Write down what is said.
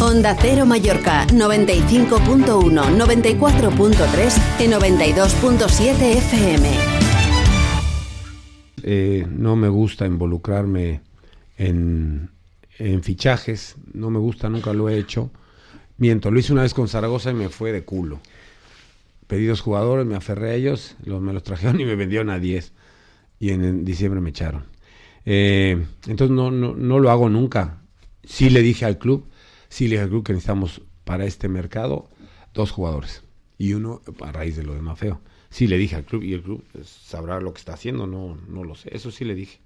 Onda Cero Mallorca 95.1, 94.3 y 92.7 FM. Eh, no me gusta involucrarme en, fichajes, no me gusta, nunca lo he hecho. Miento, lo hice una vez con Zaragoza y me fue de culo. Pedí dos jugadores, me aferré a ellos, los, me los trajeron y me vendieron a 10. Y en, en diciembre me echaron. Eh, entonces no, no, no lo hago nunca. Sí le dije al club, sí le dije al club que necesitamos para este mercado dos jugadores. Y uno a raíz de lo de Mafeo. Sí le dije al club y el club sabrá lo que está haciendo, no, no lo sé. Eso sí le dije.